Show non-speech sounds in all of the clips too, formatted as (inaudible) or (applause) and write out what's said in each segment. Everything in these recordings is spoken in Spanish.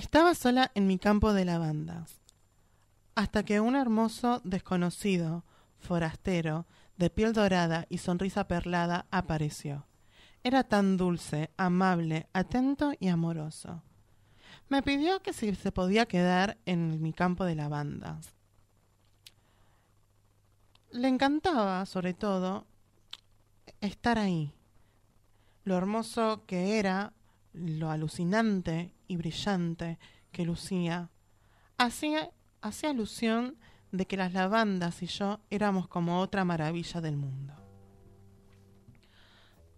Estaba sola en mi campo de lavandas, hasta que un hermoso desconocido, forastero, de piel dorada y sonrisa perlada, apareció. Era tan dulce, amable, atento y amoroso. Me pidió que si se podía quedar en mi campo de lavandas. Le encantaba, sobre todo, estar ahí. Lo hermoso que era, lo alucinante y brillante que lucía, hacía, hacía alusión de que las lavandas y yo éramos como otra maravilla del mundo.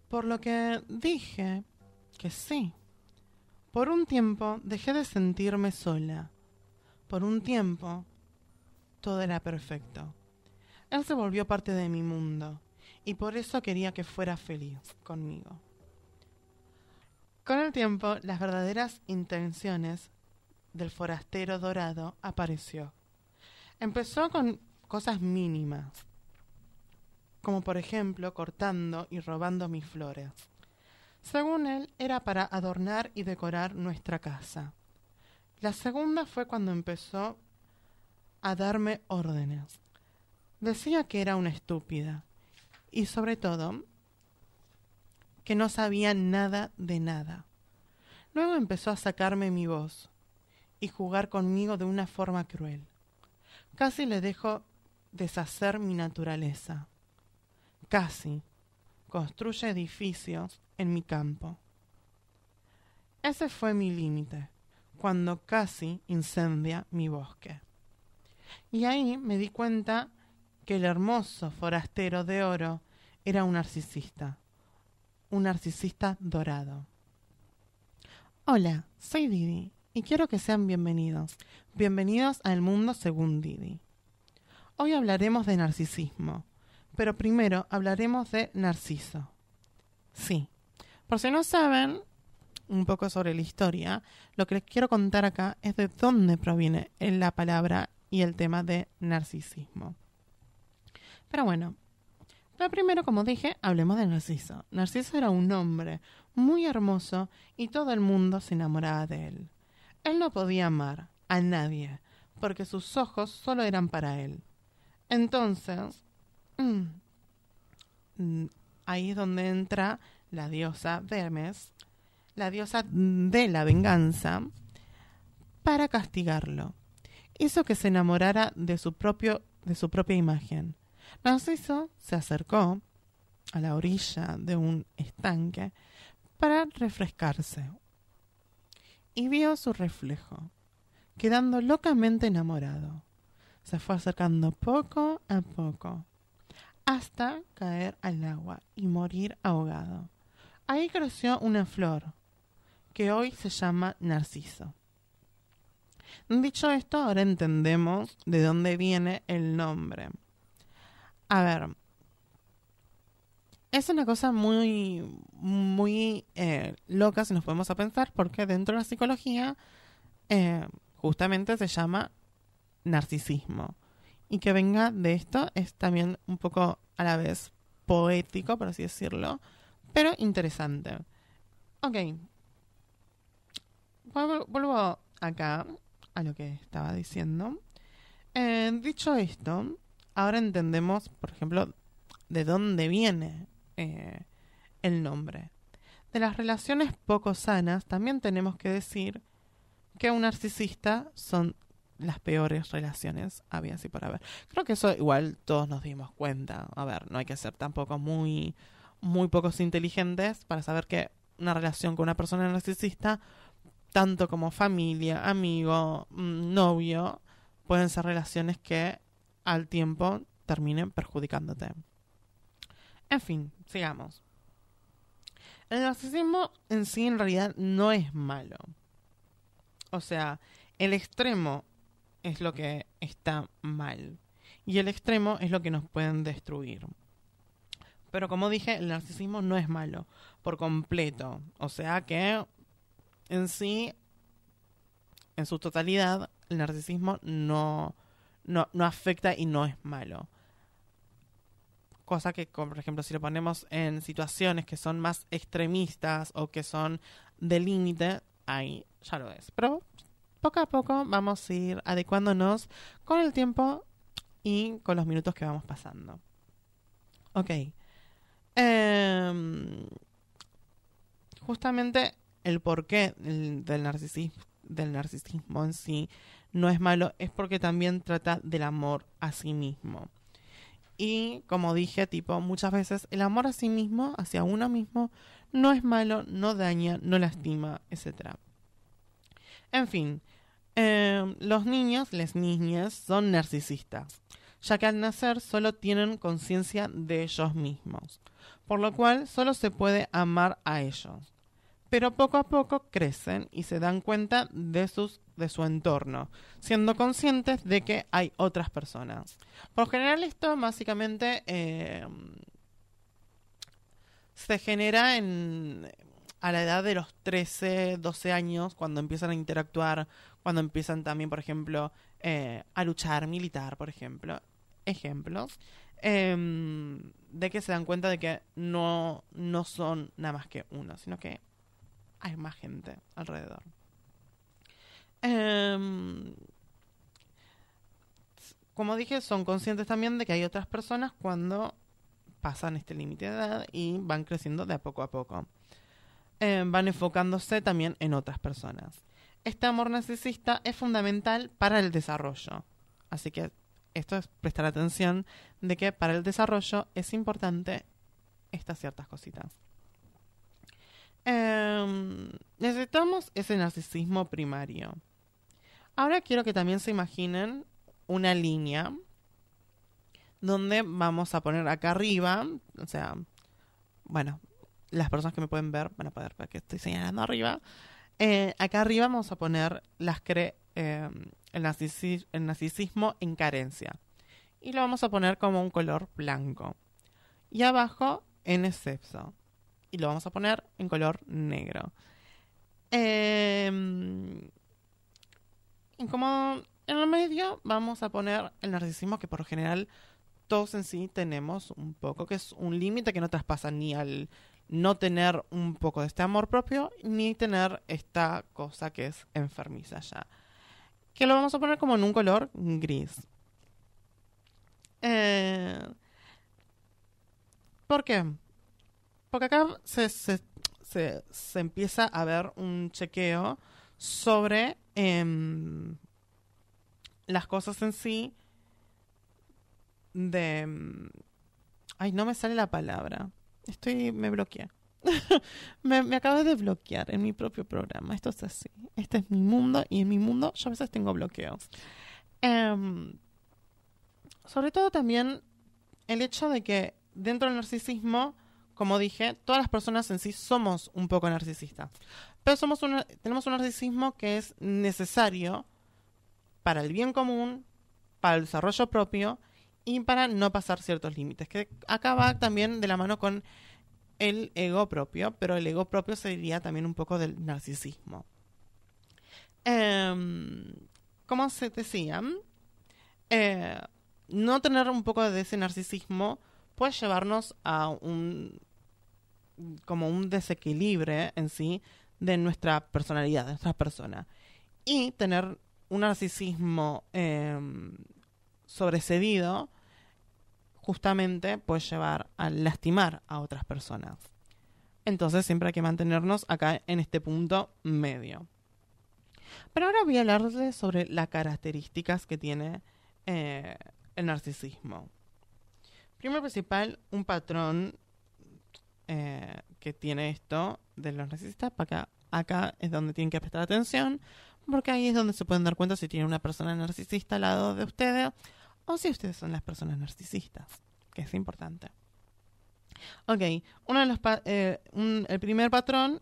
Por lo que dije que sí. Por un tiempo dejé de sentirme sola. Por un tiempo todo era perfecto. Él se volvió parte de mi mundo y por eso quería que fuera feliz conmigo. Con el tiempo, las verdaderas intenciones del forastero dorado apareció. Empezó con cosas mínimas, como por ejemplo cortando y robando mis flores. Según él, era para adornar y decorar nuestra casa. La segunda fue cuando empezó a darme órdenes. Decía que era una estúpida y sobre todo que no sabía nada de nada. Luego empezó a sacarme mi voz y jugar conmigo de una forma cruel. Casi le dejo deshacer mi naturaleza. Casi construye edificios en mi campo. Ese fue mi límite, cuando casi incendia mi bosque. Y ahí me di cuenta que el hermoso forastero de oro era un narcisista un narcisista dorado. Hola, soy Didi y quiero que sean bienvenidos. Bienvenidos al mundo según Didi. Hoy hablaremos de narcisismo, pero primero hablaremos de Narciso. Sí, por si no saben un poco sobre la historia, lo que les quiero contar acá es de dónde proviene la palabra y el tema de narcisismo. Pero bueno, pero primero, como dije, hablemos de Narciso. Narciso era un hombre muy hermoso y todo el mundo se enamoraba de él. Él no podía amar a nadie, porque sus ojos solo eran para él. Entonces, mm, ahí es donde entra la diosa Vermes, la diosa de la venganza, para castigarlo. Hizo que se enamorara de su propio de su propia imagen Narciso se acercó a la orilla de un estanque para refrescarse y vio su reflejo, quedando locamente enamorado. Se fue acercando poco a poco hasta caer al agua y morir ahogado. Ahí creció una flor que hoy se llama narciso. Dicho esto, ahora entendemos de dónde viene el nombre. A ver, es una cosa muy, muy eh, loca si nos podemos a pensar, porque dentro de la psicología eh, justamente se llama narcisismo. Y que venga de esto es también un poco a la vez poético, por así decirlo, pero interesante. Ok. Vuelvo acá a lo que estaba diciendo. Eh, dicho esto, ahora entendemos, por ejemplo, de dónde viene eh, el nombre. De las relaciones poco sanas también tenemos que decir que un narcisista son las peores relaciones había así por haber. Creo que eso igual todos nos dimos cuenta. A ver, no hay que ser tampoco muy muy pocos inteligentes para saber que una relación con una persona narcisista, tanto como familia, amigo, mm, novio, pueden ser relaciones que al tiempo terminen perjudicándote. En fin, sigamos. El narcisismo en sí en realidad no es malo. O sea, el extremo es lo que está mal. Y el extremo es lo que nos pueden destruir. Pero como dije, el narcisismo no es malo por completo. O sea que en sí, en su totalidad, el narcisismo no, no, no afecta y no es malo. Cosa que, por ejemplo, si lo ponemos en situaciones que son más extremistas o que son de límite, ahí ya lo es. Pero poco a poco vamos a ir adecuándonos con el tiempo y con los minutos que vamos pasando. Ok. Em, justamente el porqué del, narcisismo, del narcisismo en sí no es malo, es porque también trata del amor a sí mismo. Y como dije, tipo, muchas veces el amor a sí mismo, hacia uno mismo, no es malo, no daña, no lastima, etc. En fin, em, los niños, las niñas, son narcisistas, ya que al nacer solo tienen conciencia de ellos mismos, por lo cual solo se puede amar a ellos. Pero poco a poco crecen y se dan cuenta de, sus, de su entorno, siendo conscientes de que hay otras personas. Por general esto básicamente em, se genera en a la edad de los 13, 12 años, cuando empiezan a interactuar, cuando empiezan también, por ejemplo, eh, a luchar militar, por ejemplo. Ejemplos. Em, de que se dan cuenta de que no, no son nada más que uno, sino que hay más gente alrededor. Em, como dije, son conscientes también de que hay otras personas cuando pasan este límite de edad y van creciendo de a poco a poco. Eh, van enfocándose también en otras personas. Este amor narcisista es fundamental para el desarrollo. Así que esto es prestar atención de que para el desarrollo es importante estas ciertas cositas. Em, necesitamos ese narcisismo primario. Ahora quiero que también se imaginen una línea donde vamos a poner acá arriba, o sea, bueno, las personas que me pueden ver van a poder ver que estoy señalando arriba. Eh, acá arriba vamos a poner cre eh, el, narcisismo, en carencia. Y lo vamos a poner como un color blanco. Y abajo en excepto. Y lo vamos a poner en color negro. Em, y como en el medio vamos a poner el narcisismo que por general todos en sí tenemos un poco, que es un límite que no traspasa ni al no tener un poco de este amor propio ni tener esta cosa que es enfermiza ya. Que lo vamos a poner como en un color gris. Eh, ¿Por qué? Porque acá se, se, se, empieza a ver un chequeo sobre em, las cosas en sí de... Em, ay, no me sale la palabra. Estoy, me bloqueé. (laughs) me, me acabo de bloquear en mi propio programa. Esto es así. Este es mi mundo y en mi mundo yo a veces tengo bloqueos. Em, sobre todo también el hecho de que dentro del narcisismo, como dije, todas las personas en sí somos un poco narcisistas. Pero somos tenemos un narcisismo que es necesario para el bien común, para el desarrollo propio y para no pasar ciertos límites, que acá va también de la mano con el ego propio, pero el ego propio sería también un poco del narcisismo. Em, como se decía, eh, no tener un poco de ese narcisismo puede llevarnos a un como un desequilibrio en sí de nuestra personalidad, de nuestra persona. Y tener un narcisismo eh, sobrecedido justamente puede llevar a lastimar a otras personas. Entonces siempre hay que mantenernos acá en este punto medio. Pero ahora voy a hablarles sobre las características que tiene eh, el narcisismo. Primero principal, un patrón eh, que tiene esto de los narcisistas, acá, acá es donde tienen que prestar atención, porque ahí es donde se pueden dar cuenta si tiene una persona narcisista al lado de ustedes o si ustedes son las personas narcisistas, que es importante. Ok, uno de los eh, el primer patrón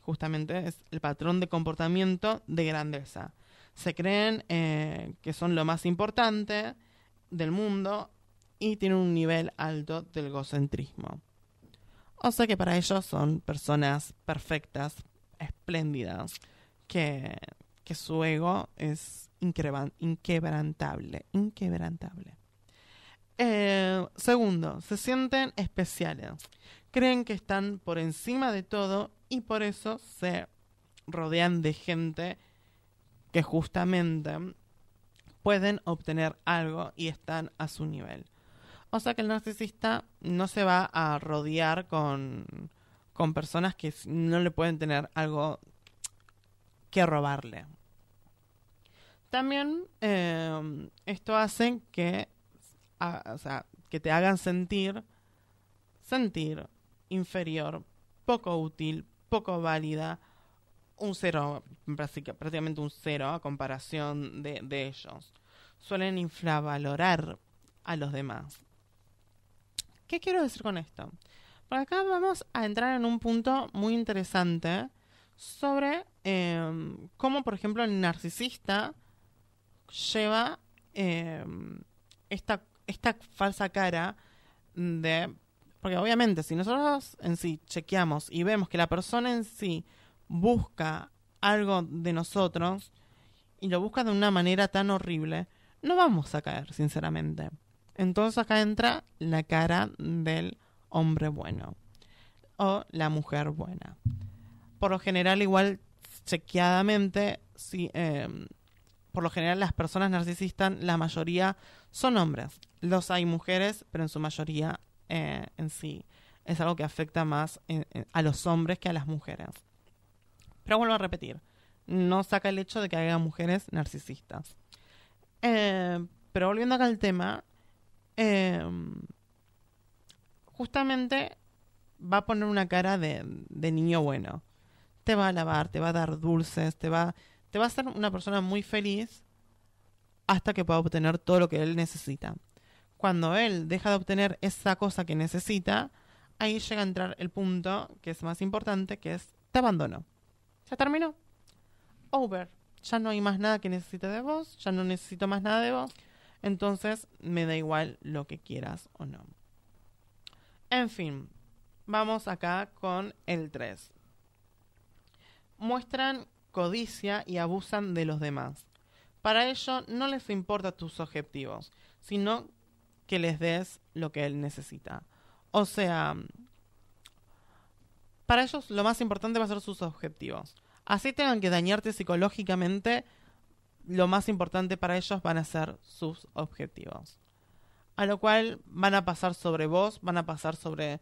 justamente es el patrón de comportamiento de grandeza. Se creen eh, que son lo más importante del mundo y tienen un nivel alto del egocentrismo. O sea que para ellos son personas perfectas, espléndidas, que, que su ego es inquebrantable, inquebrantable. Eh, segundo, se sienten especiales. Creen que están por encima de todo y por eso se rodean de gente que justamente pueden obtener algo y están a su nivel. O sea que el narcisista no se va a rodear con, con personas que no le pueden tener algo que robarle. También eh, esto hace que, o sea, que te hagan sentir, sentir inferior, poco útil, poco válida, un cero, prácticamente un cero a comparación de, de ellos. Suelen infravalorar a los demás. ¿Qué quiero decir con esto? Por acá vamos a entrar en un punto muy interesante sobre em, cómo, por ejemplo, el narcisista lleva em, esta, esta falsa cara de... Porque obviamente si nosotros en sí chequeamos y vemos que la persona en sí busca algo de nosotros y lo busca de una manera tan horrible, no vamos a caer, sinceramente. Entonces acá entra la cara del hombre bueno o la mujer buena. Por lo general, igual chequeadamente, si, em, por lo general las personas narcisistas, la mayoría son hombres. Los hay mujeres, pero en su mayoría eh, en sí es algo que afecta más a los hombres que a las mujeres. Pero vuelvo a repetir, no saca el hecho de que haya mujeres narcisistas. Eh, pero volviendo acá al tema, Em, justamente va a poner una cara de, de, niño bueno. Te va a lavar, te va a dar dulces, te va, te va a hacer una persona muy feliz hasta que pueda obtener todo lo que él necesita. Cuando él deja de obtener esa cosa que necesita, ahí llega a entrar el punto que es más importante, que es te abandono. ¿Ya terminó? Over. Ya no hay más nada que necesite de vos, ya no necesito más nada de vos entonces me da igual lo que quieras o no. En fin, vamos acá con el 3. Muestran codicia y abusan de los demás. Para ello no les importa tus objetivos, sino que les des lo que él necesita. O sea, para ellos lo más importante va a ser sus objetivos. Así tengan que dañarte psicológicamente, lo más importante para ellos van a ser sus objetivos. A lo cual van a pasar sobre vos, van a pasar sobre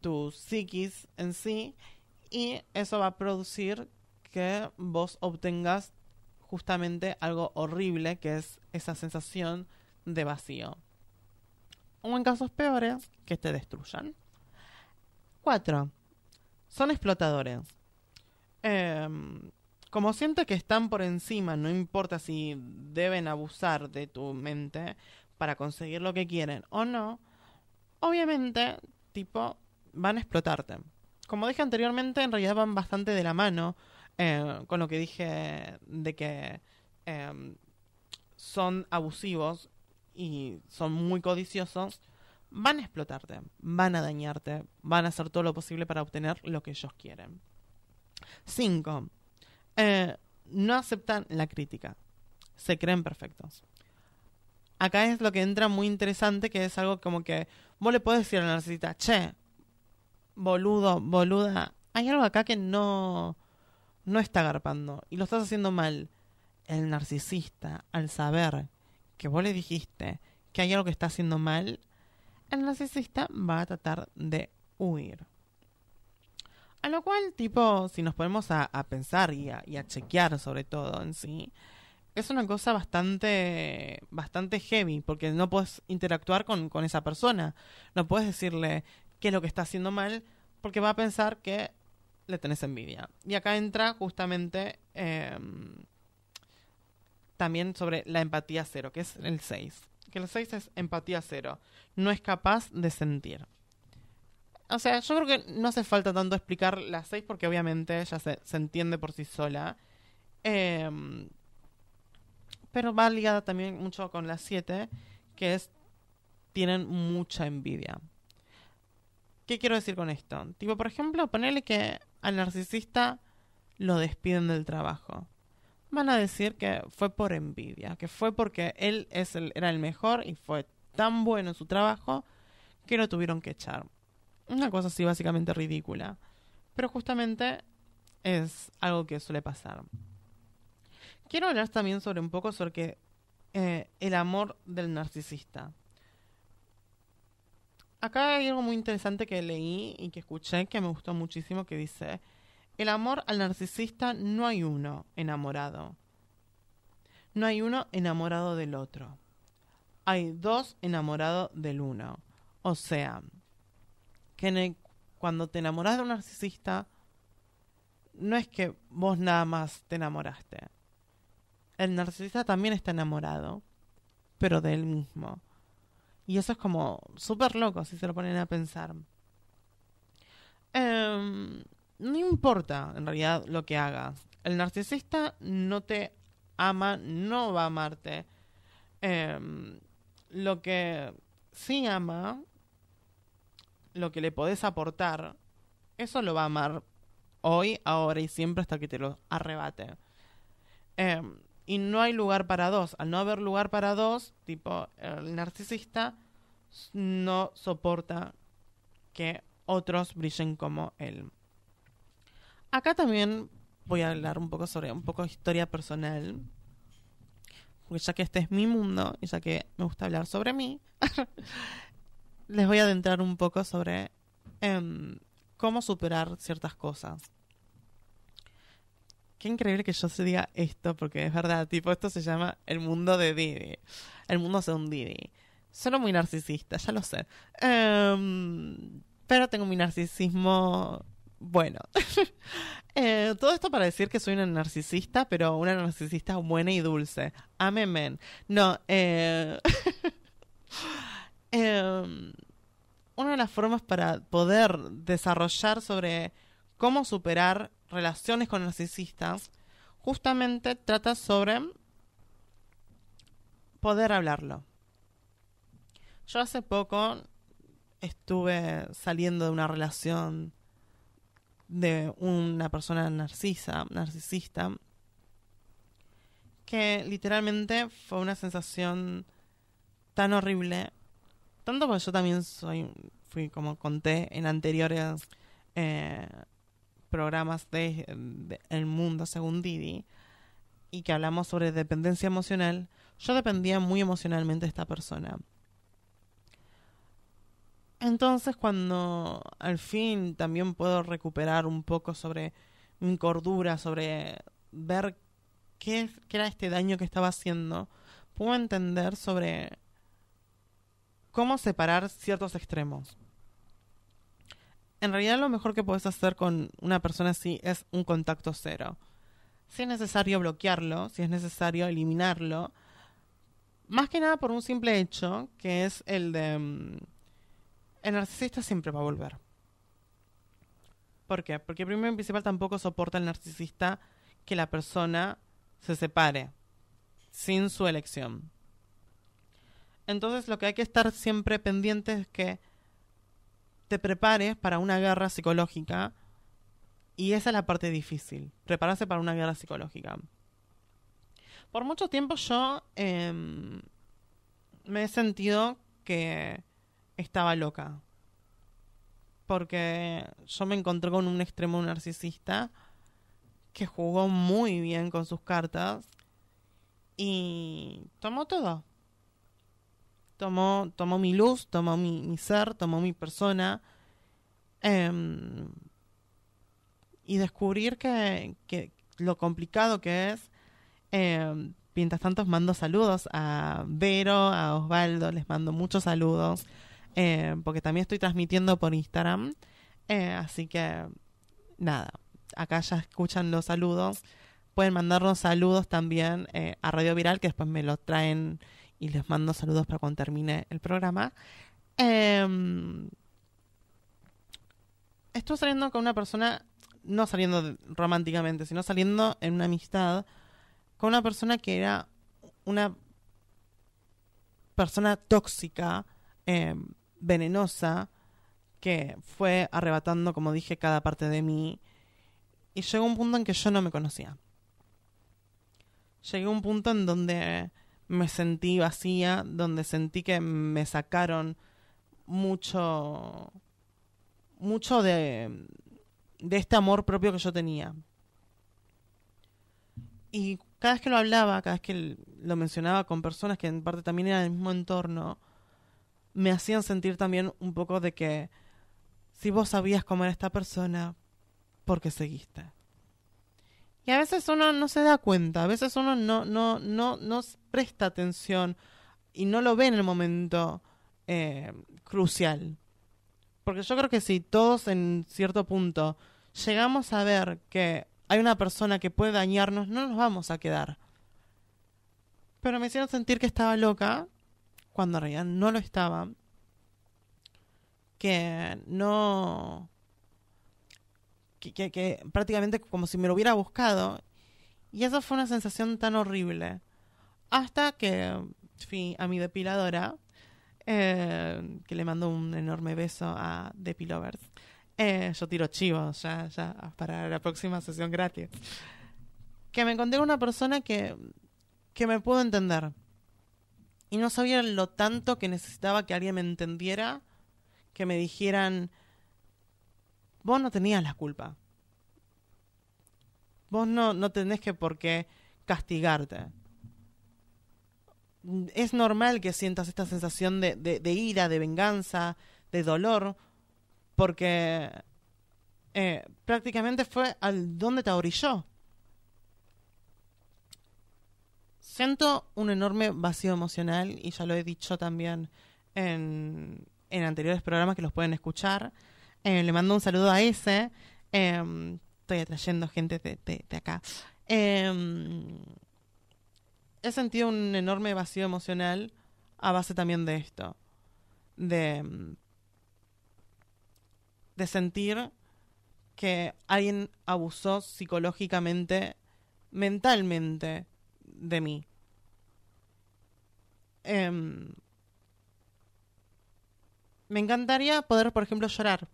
tu psiquis en sí, y eso va a producir que vos obtengas justamente algo horrible, que es esa sensación de vacío. O en casos peores, que te destruyan. 4. Son explotadores. Eh, como siente que están por encima, no importa si deben abusar de tu mente para conseguir lo que quieren o no, obviamente, tipo, van a explotarte. Como dije anteriormente, en realidad van bastante de la mano eh, con lo que dije de que em, son abusivos y son muy codiciosos. Van a explotarte, van a dañarte, van a hacer todo lo posible para obtener lo que ellos quieren. 5 eh, no aceptan la crítica. Se creen perfectos. Acá es lo que entra muy interesante, que es algo como que vos le podés decir a la narcisista, che, boludo, boluda, hay algo acá que no, no está agarpando y lo estás haciendo mal. El narcisista, al saber que vos le dijiste que hay algo que está haciendo mal, el narcisista va a tratar de huir. A lo cual, tipo, si nos ponemos a, pensar y a, chequear sobre todo en sí, es una cosa bastante, bastante heavy, porque no puedes interactuar con, esa persona. No puedes decirle qué es lo que está haciendo mal, porque va a pensar que le tenés envidia. Y acá entra justamente em, también sobre la empatía cero, que es el 6. Que el 6 es empatía cero. No es capaz de sentir. O sea, yo creo que no hace falta tanto explicar la 6 porque obviamente ya se, entiende por sí sola. Em, pero va ligada también mucho con la 7, que es tienen mucha envidia. ¿Qué quiero decir con esto? Tipo, por ejemplo, ponerle que al narcisista lo despiden del trabajo. Van a decir que fue por envidia, que fue porque él es el, era el mejor y fue tan bueno en su trabajo que lo tuvieron que echar. Una cosa así básicamente ridícula. Pero justamente es algo que suele pasar. quiero hablar también sobre un poco sobre que, eh, el amor del narcisista. Acá hay algo muy interesante que leí y que escuché que me gustó muchísimo que dice, el amor al narcisista no hay uno enamorado. No hay uno enamorado del otro. Hay dos enamorados del uno. O sea, que cuando te enamoras de un narcisista, no es que vos nada más te enamoraste. El narcisista también está enamorado, pero de él mismo. Y eso es como súper loco si se lo ponen a pensar. Em, no importa en realidad lo que hagas. El narcisista no te ama, no va a amarte. Em, lo que sí ama, lo que le podés aportar, eso lo va a amar hoy, ahora y siempre hasta que te lo arrebate. Em, y no hay lugar para dos. Al no haber lugar para dos, tipo, el narcisista no soporta que otros brillen como él. Acá también voy a hablar un poco sobre un poco de historia personal. Porque ya que este es mi mundo y ya que me gusta hablar sobre mí, (laughs) les voy a adentrar un poco sobre em, cómo superar ciertas cosas. Qué increíble que yo se diga esto, porque es verdad, tipo, esto se llama el mundo de Didi. El mundo según Didi. Solo muy narcisista, ya lo sé. Em, pero tengo mi narcisismo bueno, (laughs) eh, todo esto para decir que soy una narcisista, pero una narcisista buena y dulce. Amén. No, eh, (laughs) em, una de las formas para poder desarrollar sobre cómo superar relaciones con narcisistas, justamente trata sobre poder hablarlo. Yo hace poco estuve saliendo de una relación de una persona narcisa, narcisista, que literalmente fue una sensación tan horrible, tanto porque yo también soy, fui como conté en anteriores eh, programas de, El Mundo según Didi, y que hablamos sobre dependencia emocional, yo dependía muy emocionalmente de esta persona. Entonces cuando al fin también puedo recuperar un poco sobre mi cordura, sobre ver qué, era este daño que estaba haciendo, puedo entender sobre cómo separar ciertos extremos. En realidad lo mejor que puedes hacer con una persona así es un contacto cero. Si es necesario bloquearlo, si es necesario eliminarlo, más que nada por un simple hecho, que es el de mm, el narcisista siempre va a volver. ¿Por qué? Porque primero y principal tampoco soporta el narcisista que la persona se separe sin su elección. Entonces lo que hay que estar siempre pendiente es que te prepares para una guerra psicológica y esa es la parte difícil, prepararse para una guerra psicológica. Por mucho tiempo yo em, me he sentido que estaba loca. Porque yo me encontré con un extremo narcisista que jugó muy bien con sus cartas y tomó todo. Tomó, tomó mi luz, tomó mi, ser, tomó mi persona. Em, y descubrir que, lo complicado que es. Eh, mientras tanto, mando saludos a Vero, a Osvaldo, les mando muchos saludos. Eh, porque también estoy transmitiendo por Instagram. Eh, así que, nada, acá ya escuchan los saludos. Pueden mandarnos saludos también eh, a Radio Viral, que después me lo traen y les mando saludos para cuando termine el programa. Em, estoy saliendo con una persona, no saliendo románticamente, sino saliendo en una amistad con una persona que era una persona tóxica, eh, venenosa que fue arrebatando, como dije, cada parte de mí. Y llegó un punto en que yo no me conocía. Llegué a un punto en donde me sentí vacía, donde sentí que me sacaron mucho, mucho de, de este amor propio que yo tenía. Y cada vez que lo hablaba, cada vez que lo mencionaba con personas que en parte también eran del mismo entorno, me hacían sentir también un poco de que si vos sabías cómo era esta persona, ¿por qué seguiste? Y a veces uno no se da cuenta, a veces uno no, no, no, no presta atención y no lo ve en el momento eh, crucial. Porque yo creo que si todos en cierto punto llegamos a ver que hay una persona que puede dañarnos, no nos vamos a quedar. Pero me hicieron sentir que estaba loca, cuando en realidad no lo estaba. Que no... Que, prácticamente como si me lo hubiera buscado. Y eso fue una sensación tan horrible. Hasta que fui a mi depiladora, eh, que le mando un enorme beso a Depilovers. Eh, yo tiro chivos ya, ya para la próxima sesión gratis. Que me encontré una persona que, que me pudo entender. Y no sabía lo tanto que necesitaba que alguien me entendiera, que me dijeran, vos no tenías la culpa. Vos no, no tenés que por qué castigarte es normal que sientas esta sensación de, de, ira, de venganza, de dolor, porque eh, prácticamente fue al donde te orilló. Siento un enorme vacío emocional y ya lo he dicho también en, en anteriores programas que los pueden escuchar. Eh, le mando un saludo a ese. Em, estoy atrayendo gente de, de, acá. Eh, he sentido un enorme vacío emocional a base también de esto. De, de sentir que alguien abusó psicológicamente, mentalmente de mí. Em, me encantaría poder, por ejemplo, llorar.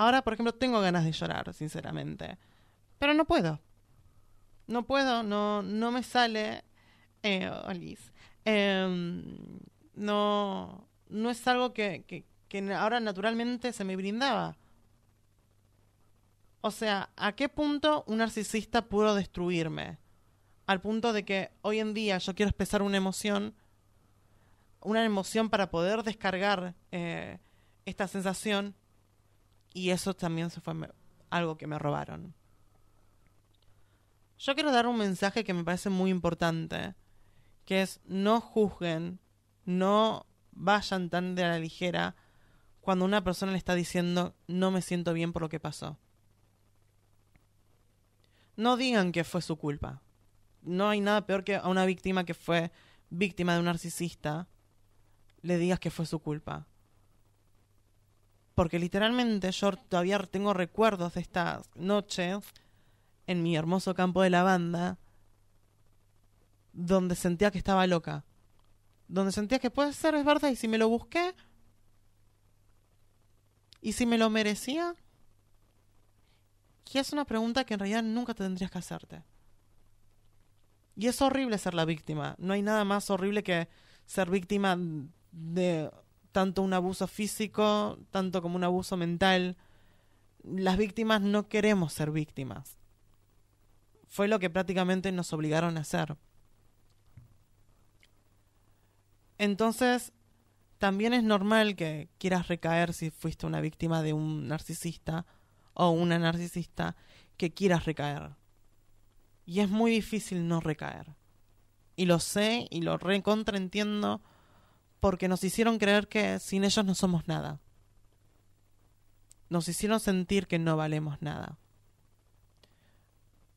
Ahora, por ejemplo, tengo ganas de llorar, sinceramente. Pero no puedo. No puedo, no, no me sale eh, em, no, no es algo que, que, que ahora naturalmente se me brindaba. O sea, ¿a qué punto un narcisista pudo destruirme? Al punto de que hoy en día yo quiero expresar una emoción, una emoción para poder descargar eh, esta sensación y eso también se fue algo que me robaron. Yo quiero dar un mensaje que me parece muy importante que es no juzguen, no vayan tan de la ligera cuando una persona le está diciendo no me siento bien por lo que pasó. No digan que fue su culpa. No hay nada peor que a una víctima que fue víctima de un narcisista le digas que fue su culpa. Porque literalmente yo todavía tengo recuerdos de estas noches en mi hermoso campo de lavanda donde sentía que estaba loca. Donde sentía que puede ser, es verdad, y si me lo busqué, y si me lo merecía, que es una pregunta que en realidad nunca tendrías que hacerte. Y es horrible ser la víctima. No hay nada más horrible que ser víctima de tanto un abuso físico, tanto como un abuso mental. Las víctimas no queremos ser víctimas. Fue lo que prácticamente nos obligaron a hacer. Entonces, también es normal que quieras recaer si fuiste una víctima de un narcisista o una narcisista que quieras recaer. Y es muy difícil no recaer. Y lo sé y lo recontraentiendo porque nos hicieron creer que sin ellos no somos nada. Nos hicieron sentir que no valemos nada.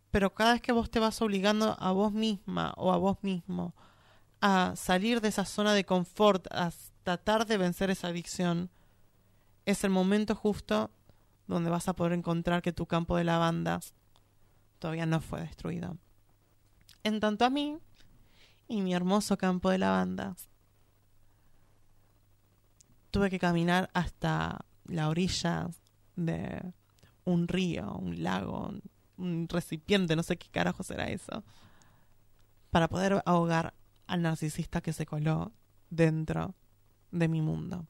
Pero cada vez que vos te vas obligando a vos misma o a vos mismo a salir de esa zona de confort, a tratar de vencer esa adicción, es el momento justo donde vas a poder encontrar que tu campo de lavanda todavía no fue destruido. En tanto a mí y mi hermoso campo de lavanda, tuve que caminar hasta la orilla de un río, un lago, un recipiente, no sé qué carajo será eso, para poder ahogar al narcisista que se coló dentro de mi mundo.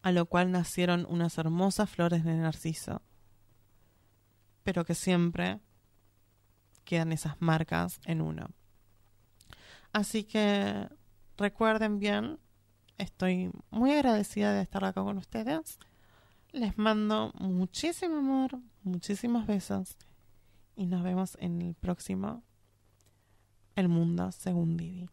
A lo cual nacieron unas hermosas flores de narciso, pero que siempre quedan esas marcas en uno. Así que recuerden bien, estoy muy agradecida de estar acá con ustedes. Les mando muchísimo amor, muchísimos besos y nos vemos en el próximo El Mundo según Didi.